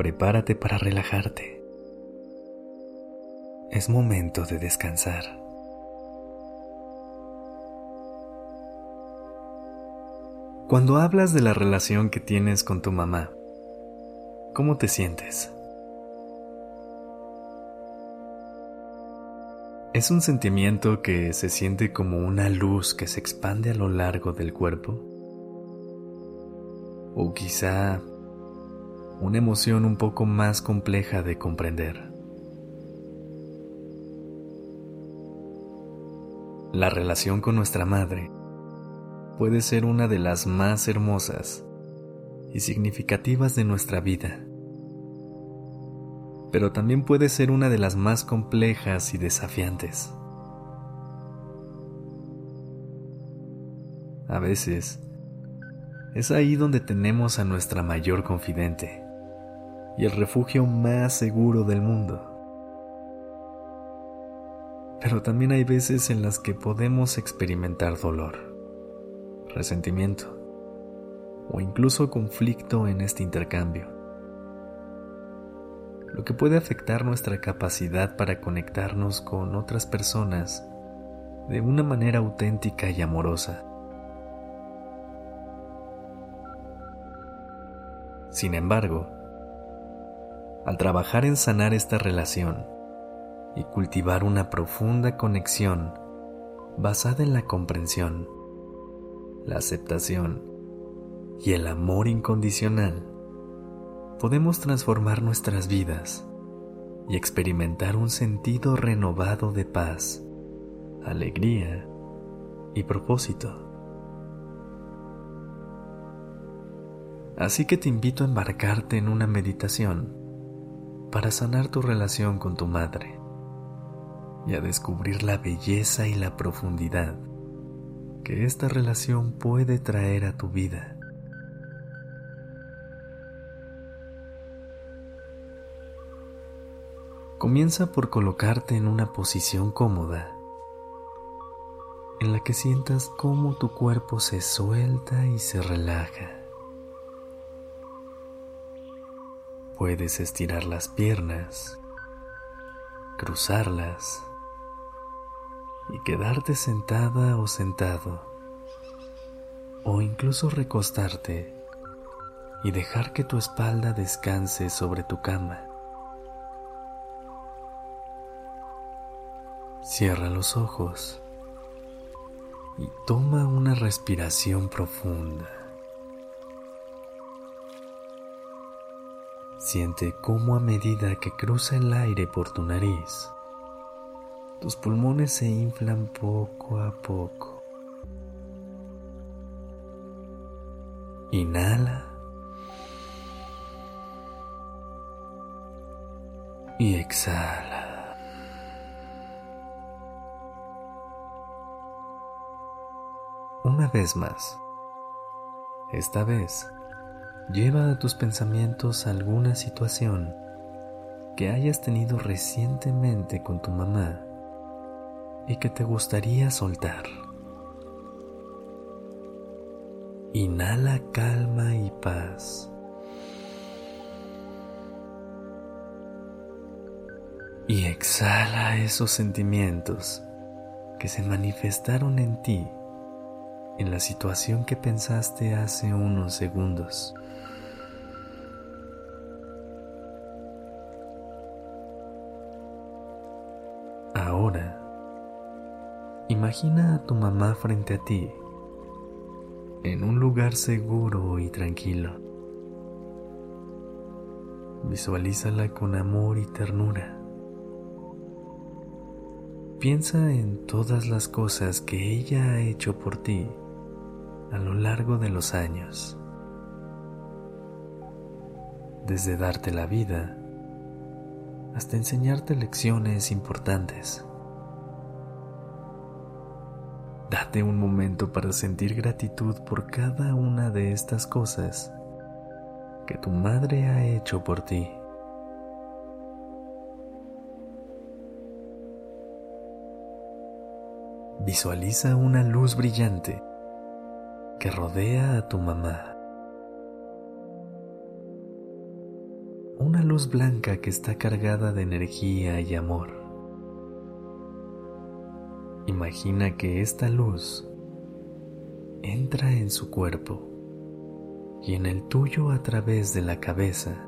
Prepárate para relajarte. Es momento de descansar. Cuando hablas de la relación que tienes con tu mamá, ¿cómo te sientes? ¿Es un sentimiento que se siente como una luz que se expande a lo largo del cuerpo? o quizá una emoción un poco más compleja de comprender. La relación con nuestra madre puede ser una de las más hermosas y significativas de nuestra vida, pero también puede ser una de las más complejas y desafiantes. A veces, es ahí donde tenemos a nuestra mayor confidente y el refugio más seguro del mundo. Pero también hay veces en las que podemos experimentar dolor, resentimiento o incluso conflicto en este intercambio, lo que puede afectar nuestra capacidad para conectarnos con otras personas de una manera auténtica y amorosa. Sin embargo, al trabajar en sanar esta relación y cultivar una profunda conexión basada en la comprensión, la aceptación y el amor incondicional, podemos transformar nuestras vidas y experimentar un sentido renovado de paz, alegría y propósito. Así que te invito a embarcarte en una meditación para sanar tu relación con tu madre y a descubrir la belleza y la profundidad que esta relación puede traer a tu vida. Comienza por colocarte en una posición cómoda en la que sientas cómo tu cuerpo se suelta y se relaja. Puedes estirar las piernas, cruzarlas y quedarte sentada o sentado, o incluso recostarte y dejar que tu espalda descanse sobre tu cama. Cierra los ojos y toma una respiración profunda. Siente cómo a medida que cruza el aire por tu nariz, tus pulmones se inflan poco a poco. Inhala. Y exhala. Una vez más. Esta vez Lleva a tus pensamientos alguna situación que hayas tenido recientemente con tu mamá y que te gustaría soltar. Inhala calma y paz. Y exhala esos sentimientos que se manifestaron en ti en la situación que pensaste hace unos segundos. Ahora, imagina a tu mamá frente a ti, en un lugar seguro y tranquilo. Visualízala con amor y ternura. Piensa en todas las cosas que ella ha hecho por ti a lo largo de los años. Desde darte la vida hasta enseñarte lecciones importantes. Date un momento para sentir gratitud por cada una de estas cosas que tu madre ha hecho por ti. Visualiza una luz brillante que rodea a tu mamá. Una luz blanca que está cargada de energía y amor. Imagina que esta luz entra en su cuerpo y en el tuyo a través de la cabeza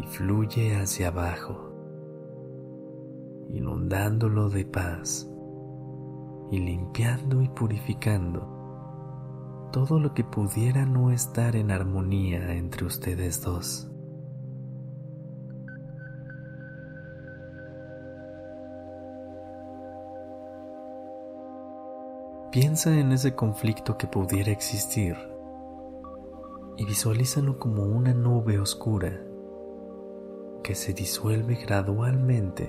y fluye hacia abajo, inundándolo de paz y limpiando y purificando todo lo que pudiera no estar en armonía entre ustedes dos. Piensa en ese conflicto que pudiera existir y visualízalo como una nube oscura que se disuelve gradualmente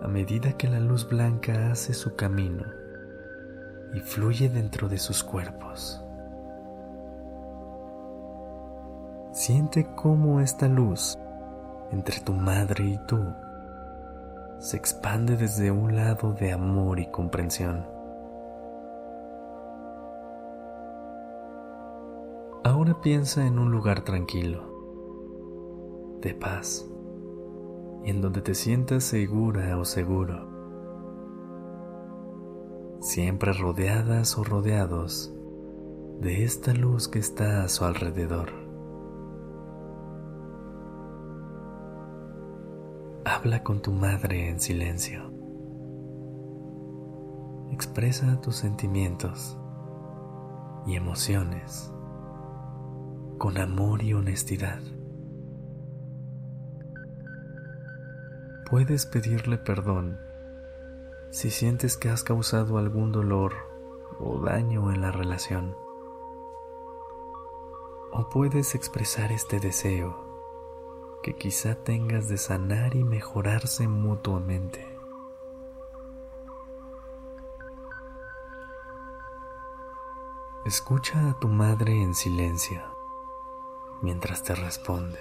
a medida que la luz blanca hace su camino y fluye dentro de sus cuerpos. Siente cómo esta luz entre tu madre y tú se expande desde un lado de amor y comprensión. Ahora piensa en un lugar tranquilo, de paz y en donde te sientas segura o seguro, siempre rodeadas o rodeados de esta luz que está a su alrededor. Habla con tu madre en silencio. Expresa tus sentimientos y emociones con amor y honestidad. puedes pedirle perdón si sientes que has causado algún dolor o daño en la relación. O puedes expresar este deseo que quizá tengas de sanar y mejorarse mutuamente. Escucha a tu madre en silencio mientras te responde.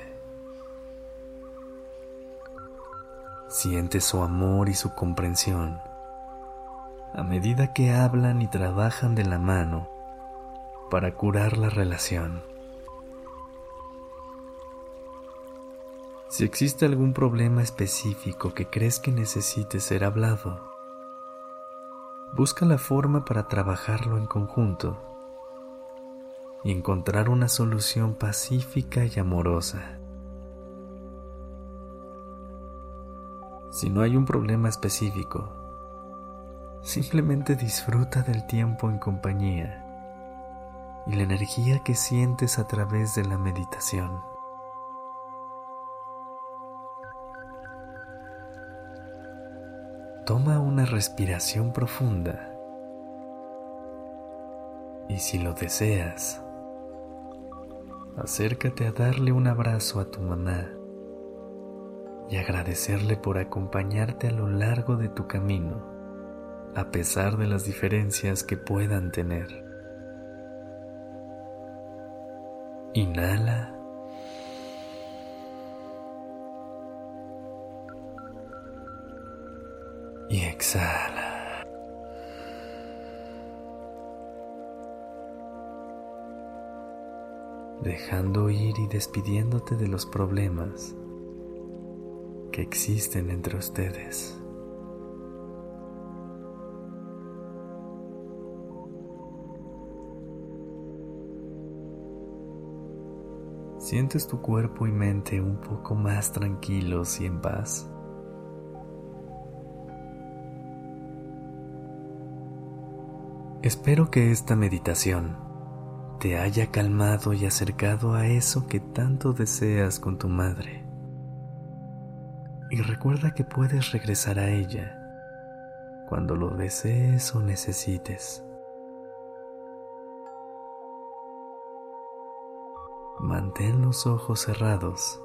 Siente su amor y su comprensión a medida que hablan y trabajan de la mano para curar la relación. Si existe algún problema específico que crees que necesite ser hablado, busca la forma para trabajarlo en conjunto y encontrar una solución pacífica y amorosa. Si no hay un problema específico, simplemente disfruta del tiempo en compañía y la energía que sientes a través de la meditación. Toma una respiración profunda y si lo deseas, acércate a darle un abrazo a tu mamá y agradecerle por acompañarte a lo largo de tu camino, a pesar de las diferencias que puedan tener. Inhala. Y exhala. Dejando ir y despidiéndote de los problemas que existen entre ustedes. ¿Sientes tu cuerpo y mente un poco más tranquilos y en paz? Espero que esta meditación te haya calmado y acercado a eso que tanto deseas con tu madre y recuerda que puedes regresar a ella cuando lo desees o necesites. Mantén los ojos cerrados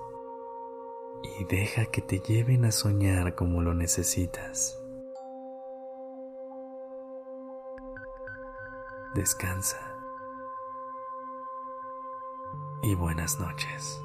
y deja que te lleven a soñar como lo necesitas. Descansa y buenas noches.